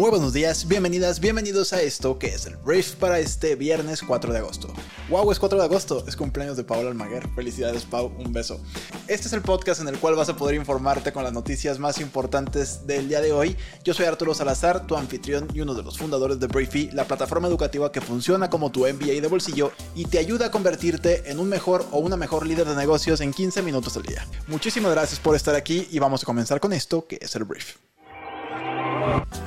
Muy buenos días, bienvenidas, bienvenidos a esto que es el brief para este viernes 4 de agosto. Wow, es 4 de agosto, es cumpleaños de Paula Almaguer. Felicidades, Pau, un beso. Este es el podcast en el cual vas a poder informarte con las noticias más importantes del día de hoy. Yo soy Arturo Salazar, tu anfitrión y uno de los fundadores de Briefy, la plataforma educativa que funciona como tu MBA de bolsillo y te ayuda a convertirte en un mejor o una mejor líder de negocios en 15 minutos al día. Muchísimas gracias por estar aquí y vamos a comenzar con esto que es el brief.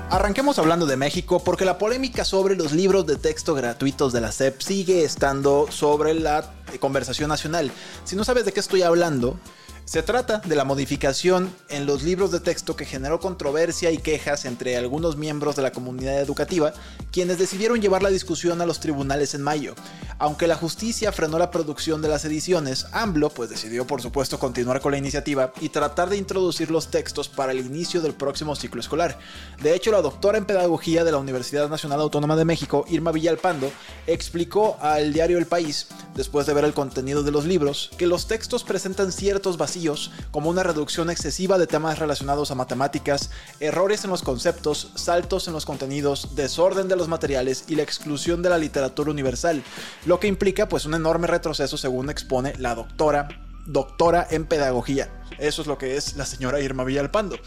Arranquemos hablando de México porque la polémica sobre los libros de texto gratuitos de la SEP sigue estando sobre la conversación nacional. Si no sabes de qué estoy hablando, se trata de la modificación en los libros de texto que generó controversia y quejas entre algunos miembros de la comunidad educativa, quienes decidieron llevar la discusión a los tribunales en mayo. Aunque la justicia frenó la producción de las ediciones, AMLO pues decidió por supuesto continuar con la iniciativa y tratar de introducir los textos para el inicio del próximo ciclo escolar. De hecho, la doctora en pedagogía de la Universidad Nacional Autónoma de México, Irma Villalpando, explicó al diario El País, después de ver el contenido de los libros, que los textos presentan ciertos vacíos como una reducción excesiva de temas relacionados a matemáticas, errores en los conceptos, saltos en los contenidos, desorden de los materiales y la exclusión de la literatura universal, lo que implica pues un enorme retroceso según expone la doctora doctora en pedagogía. Eso es lo que es la señora Irma Villalpando.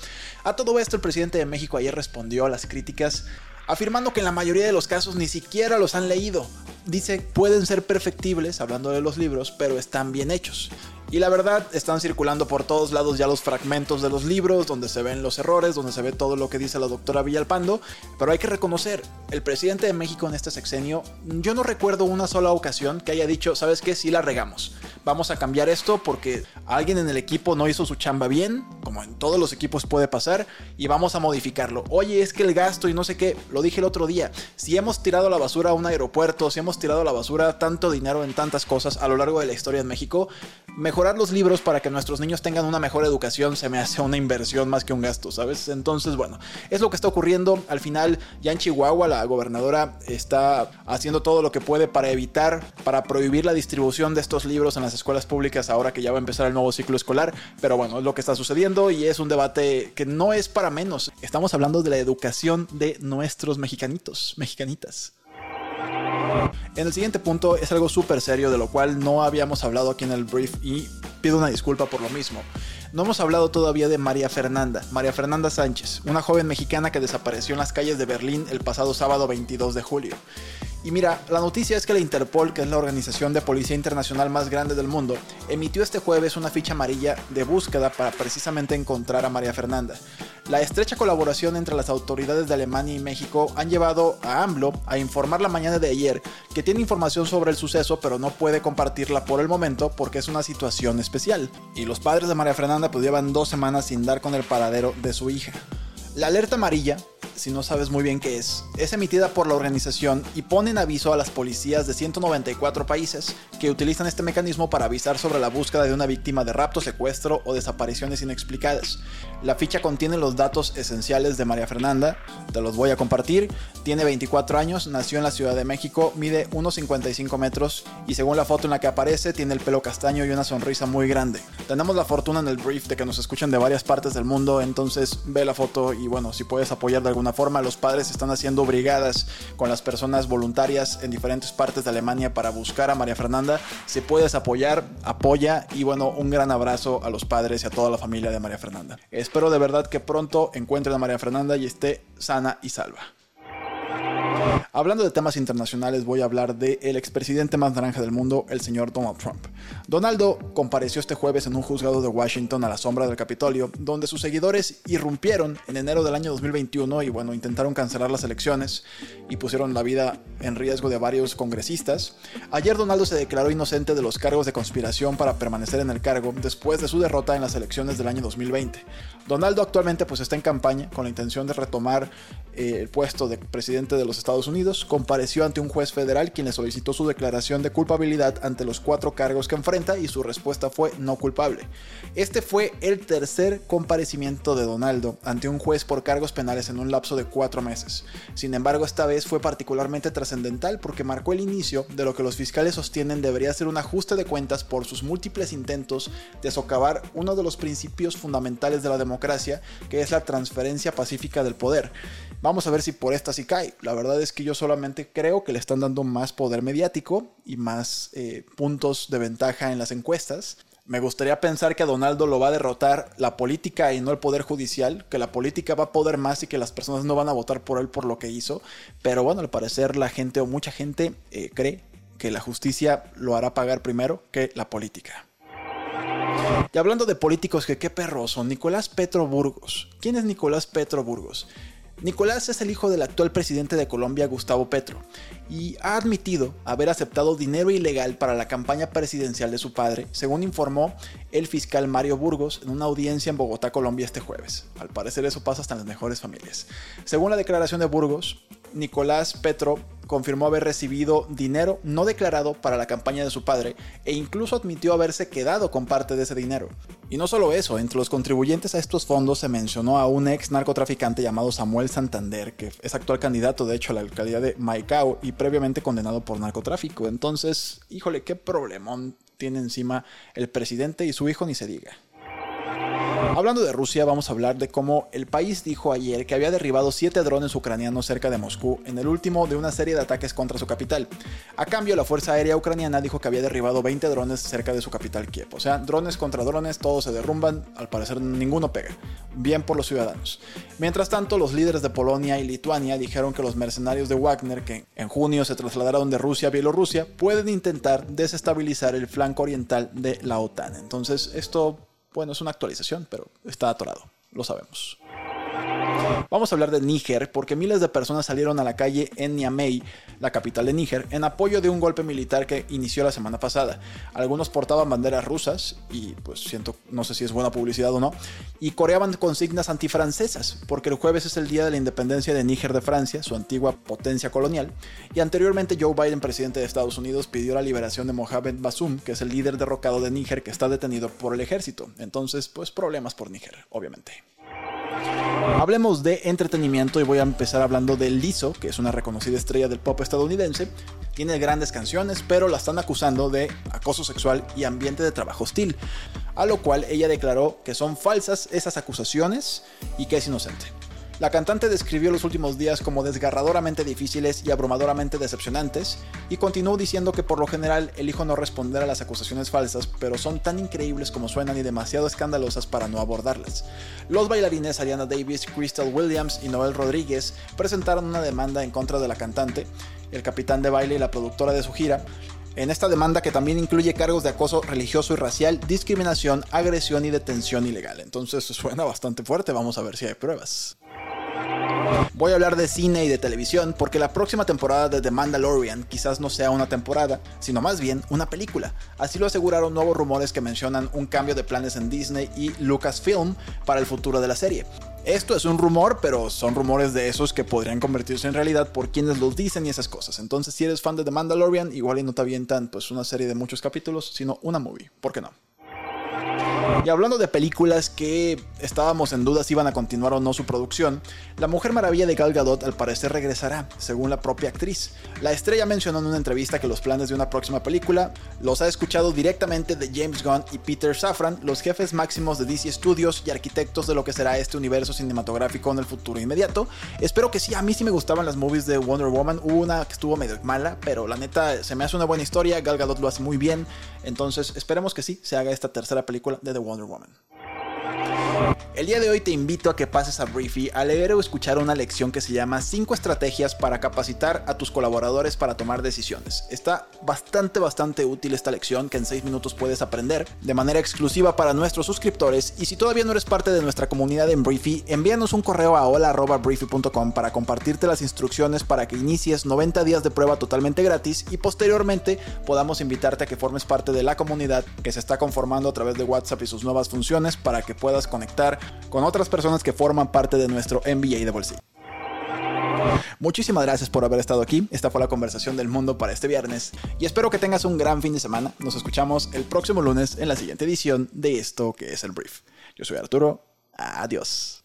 A todo esto, el presidente de México ayer respondió a las críticas afirmando que en la mayoría de los casos ni siquiera los han leído. Dice, pueden ser perfectibles, hablando de los libros, pero están bien hechos. Y la verdad, están circulando por todos lados ya los fragmentos de los libros, donde se ven los errores, donde se ve todo lo que dice la doctora Villalpando. Pero hay que reconocer, el presidente de México en este sexenio, yo no recuerdo una sola ocasión que haya dicho, ¿sabes qué? Sí la regamos. Vamos a cambiar esto porque alguien en el equipo no hizo su chamba bien, como en todos los equipos puede pasar, y vamos a modificarlo. Oye, es que el gasto y no sé qué, lo dije el otro día, si hemos tirado a la basura a un aeropuerto, si hemos tirado a la basura tanto dinero en tantas cosas a lo largo de la historia en México, mejorar los libros para que nuestros niños tengan una mejor educación se me hace una inversión más que un gasto, ¿sabes? Entonces, bueno, es lo que está ocurriendo. Al final, ya en Chihuahua, la gobernadora está haciendo todo lo que puede para evitar, para prohibir la distribución de estos libros en las escuelas públicas ahora que ya va a empezar el nuevo ciclo escolar. Pero bueno, es lo que está sucediendo y es un debate que no es para menos. Estamos hablando de la educación de nuestros mexicanitos, mexicanitas. En el siguiente punto es algo súper serio de lo cual no habíamos hablado aquí en el brief y pido una disculpa por lo mismo. No hemos hablado todavía de María Fernanda, María Fernanda Sánchez, una joven mexicana que desapareció en las calles de Berlín el pasado sábado 22 de julio. Y mira, la noticia es que la Interpol, que es la organización de policía internacional más grande del mundo, emitió este jueves una ficha amarilla de búsqueda para precisamente encontrar a María Fernanda. La estrecha colaboración entre las autoridades de Alemania y México han llevado a AMLO a informar la mañana de ayer que tiene información sobre el suceso pero no puede compartirla por el momento porque es una situación especial. Y los padres de María Fernanda pues llevan dos semanas sin dar con el paradero de su hija. La alerta amarilla si no sabes muy bien qué es, es emitida por la organización y pone en aviso a las policías de 194 países que utilizan este mecanismo para avisar sobre la búsqueda de una víctima de rapto, secuestro o desapariciones inexplicadas. La ficha contiene los datos esenciales de María Fernanda, te los voy a compartir. Tiene 24 años, nació en la Ciudad de México, mide 1,55 metros y según la foto en la que aparece tiene el pelo castaño y una sonrisa muy grande. Tenemos la fortuna en el brief de que nos escuchen de varias partes del mundo, entonces ve la foto y bueno, si puedes apoyar de alguna forma. Los padres están haciendo brigadas con las personas voluntarias en diferentes partes de Alemania para buscar a María Fernanda. Si puedes apoyar, apoya y bueno, un gran abrazo a los padres y a toda la familia de María Fernanda. Espero de verdad que pronto encuentren a María Fernanda y esté sana y salva. Hablando de temas internacionales, voy a hablar del el expresidente más naranja del mundo, el señor Donald Trump. Donaldo compareció este jueves en un juzgado de Washington a la sombra del Capitolio, donde sus seguidores irrumpieron en enero del año 2021 y bueno, intentaron cancelar las elecciones y pusieron la vida en riesgo de varios congresistas. Ayer Donaldo se declaró inocente de los cargos de conspiración para permanecer en el cargo después de su derrota en las elecciones del año 2020. Donaldo actualmente pues está en campaña con la intención de retomar eh, el puesto de presidente de los Estados Unidos, compareció ante un juez federal quien le solicitó su declaración de culpabilidad ante los cuatro cargos que enfrenta y su respuesta fue no culpable. Este fue el tercer comparecimiento de Donaldo ante un juez por cargos penales en un lapso de cuatro meses. Sin embargo, esta vez fue particularmente trascendental porque marcó el inicio de lo que los fiscales sostienen debería ser un ajuste de cuentas por sus múltiples intentos de socavar uno de los principios fundamentales de la democracia, que es la transferencia pacífica del poder. Vamos a ver si por esta sí cae. La verdad es que yo solamente creo que le están dando más poder mediático y más eh, puntos de ventaja en las encuestas. Me gustaría pensar que a Donaldo lo va a derrotar la política y no el poder judicial, que la política va a poder más y que las personas no van a votar por él por lo que hizo. Pero bueno, al parecer la gente o mucha gente eh, cree que la justicia lo hará pagar primero que la política. Y hablando de políticos que qué perros son, Nicolás Petro Burgos. ¿Quién es Nicolás Petro Burgos? Nicolás es el hijo del actual presidente de Colombia, Gustavo Petro, y ha admitido haber aceptado dinero ilegal para la campaña presidencial de su padre, según informó el fiscal Mario Burgos en una audiencia en Bogotá, Colombia este jueves. Al parecer eso pasa hasta en las mejores familias. Según la declaración de Burgos, Nicolás Petro confirmó haber recibido dinero no declarado para la campaña de su padre e incluso admitió haberse quedado con parte de ese dinero. Y no solo eso, entre los contribuyentes a estos fondos se mencionó a un ex narcotraficante llamado Samuel Santander, que es actual candidato de hecho a la alcaldía de Maicao y previamente condenado por narcotráfico. Entonces, híjole, qué problemón tiene encima el presidente y su hijo ni se diga. Hablando de Rusia, vamos a hablar de cómo el país dijo ayer que había derribado 7 drones ucranianos cerca de Moscú en el último de una serie de ataques contra su capital. A cambio, la Fuerza Aérea Ucraniana dijo que había derribado 20 drones cerca de su capital Kiev. O sea, drones contra drones, todos se derrumban, al parecer ninguno pega. Bien por los ciudadanos. Mientras tanto, los líderes de Polonia y Lituania dijeron que los mercenarios de Wagner, que en junio se trasladaron de Rusia a Bielorrusia, pueden intentar desestabilizar el flanco oriental de la OTAN. Entonces, esto bueno, es una actualización, pero está atorado, lo sabemos. Vamos a hablar de Níger porque miles de personas salieron a la calle en Niamey, la capital de Níger, en apoyo de un golpe militar que inició la semana pasada. Algunos portaban banderas rusas y pues siento, no sé si es buena publicidad o no, y coreaban consignas antifrancesas porque el jueves es el día de la independencia de Níger de Francia, su antigua potencia colonial, y anteriormente Joe Biden, presidente de Estados Unidos, pidió la liberación de Mohamed Bazoum, que es el líder derrocado de Níger que está detenido por el ejército. Entonces, pues problemas por Níger, obviamente. Hablemos de entretenimiento y voy a empezar hablando de Lizzo, que es una reconocida estrella del pop estadounidense. Tiene grandes canciones, pero la están acusando de acoso sexual y ambiente de trabajo hostil, a lo cual ella declaró que son falsas esas acusaciones y que es inocente. La cantante describió los últimos días como desgarradoramente difíciles y abrumadoramente decepcionantes, y continuó diciendo que por lo general elijo no responder a las acusaciones falsas, pero son tan increíbles como suenan y demasiado escandalosas para no abordarlas. Los bailarines Ariana Davis, Crystal Williams y Noel Rodríguez presentaron una demanda en contra de la cantante, el capitán de baile y la productora de su gira, en esta demanda que también incluye cargos de acoso religioso y racial, discriminación, agresión y detención ilegal. Entonces suena bastante fuerte, vamos a ver si hay pruebas. Voy a hablar de cine y de televisión porque la próxima temporada de The Mandalorian quizás no sea una temporada, sino más bien una película. Así lo aseguraron nuevos rumores que mencionan un cambio de planes en Disney y Lucasfilm para el futuro de la serie. Esto es un rumor, pero son rumores de esos que podrían convertirse en realidad por quienes los dicen y esas cosas. Entonces, si eres fan de The Mandalorian, igual y no te avientan pues una serie de muchos capítulos, sino una movie. ¿Por qué no? Y hablando de películas que estábamos en duda si iban a continuar o no su producción, La Mujer Maravilla de Gal Gadot al parecer regresará, según la propia actriz. La estrella mencionó en una entrevista que los planes de una próxima película los ha escuchado directamente de James Gunn y Peter Safran, los jefes máximos de DC Studios y arquitectos de lo que será este universo cinematográfico en el futuro inmediato. Espero que sí, a mí sí me gustaban las movies de Wonder Woman, hubo una que estuvo medio mala, pero la neta se me hace una buena historia, Gal Gadot lo hace muy bien, entonces esperemos que sí se haga esta tercera película de The Wonder Woman. El día de hoy te invito a que pases a Briefy a leer o escuchar una lección que se llama 5 estrategias para capacitar a tus colaboradores para tomar decisiones. Está bastante bastante útil esta lección que en 6 minutos puedes aprender de manera exclusiva para nuestros suscriptores y si todavía no eres parte de nuestra comunidad en Briefy, envíanos un correo a hola@briefy.com para compartirte las instrucciones para que inicies 90 días de prueba totalmente gratis y posteriormente podamos invitarte a que formes parte de la comunidad que se está conformando a través de WhatsApp y sus nuevas funciones para que puedas conectar con otras personas que forman parte de nuestro MBA de bolsillo. Muchísimas gracias por haber estado aquí. Esta fue la conversación del mundo para este viernes y espero que tengas un gran fin de semana. Nos escuchamos el próximo lunes en la siguiente edición de esto que es el brief. Yo soy Arturo. Adiós.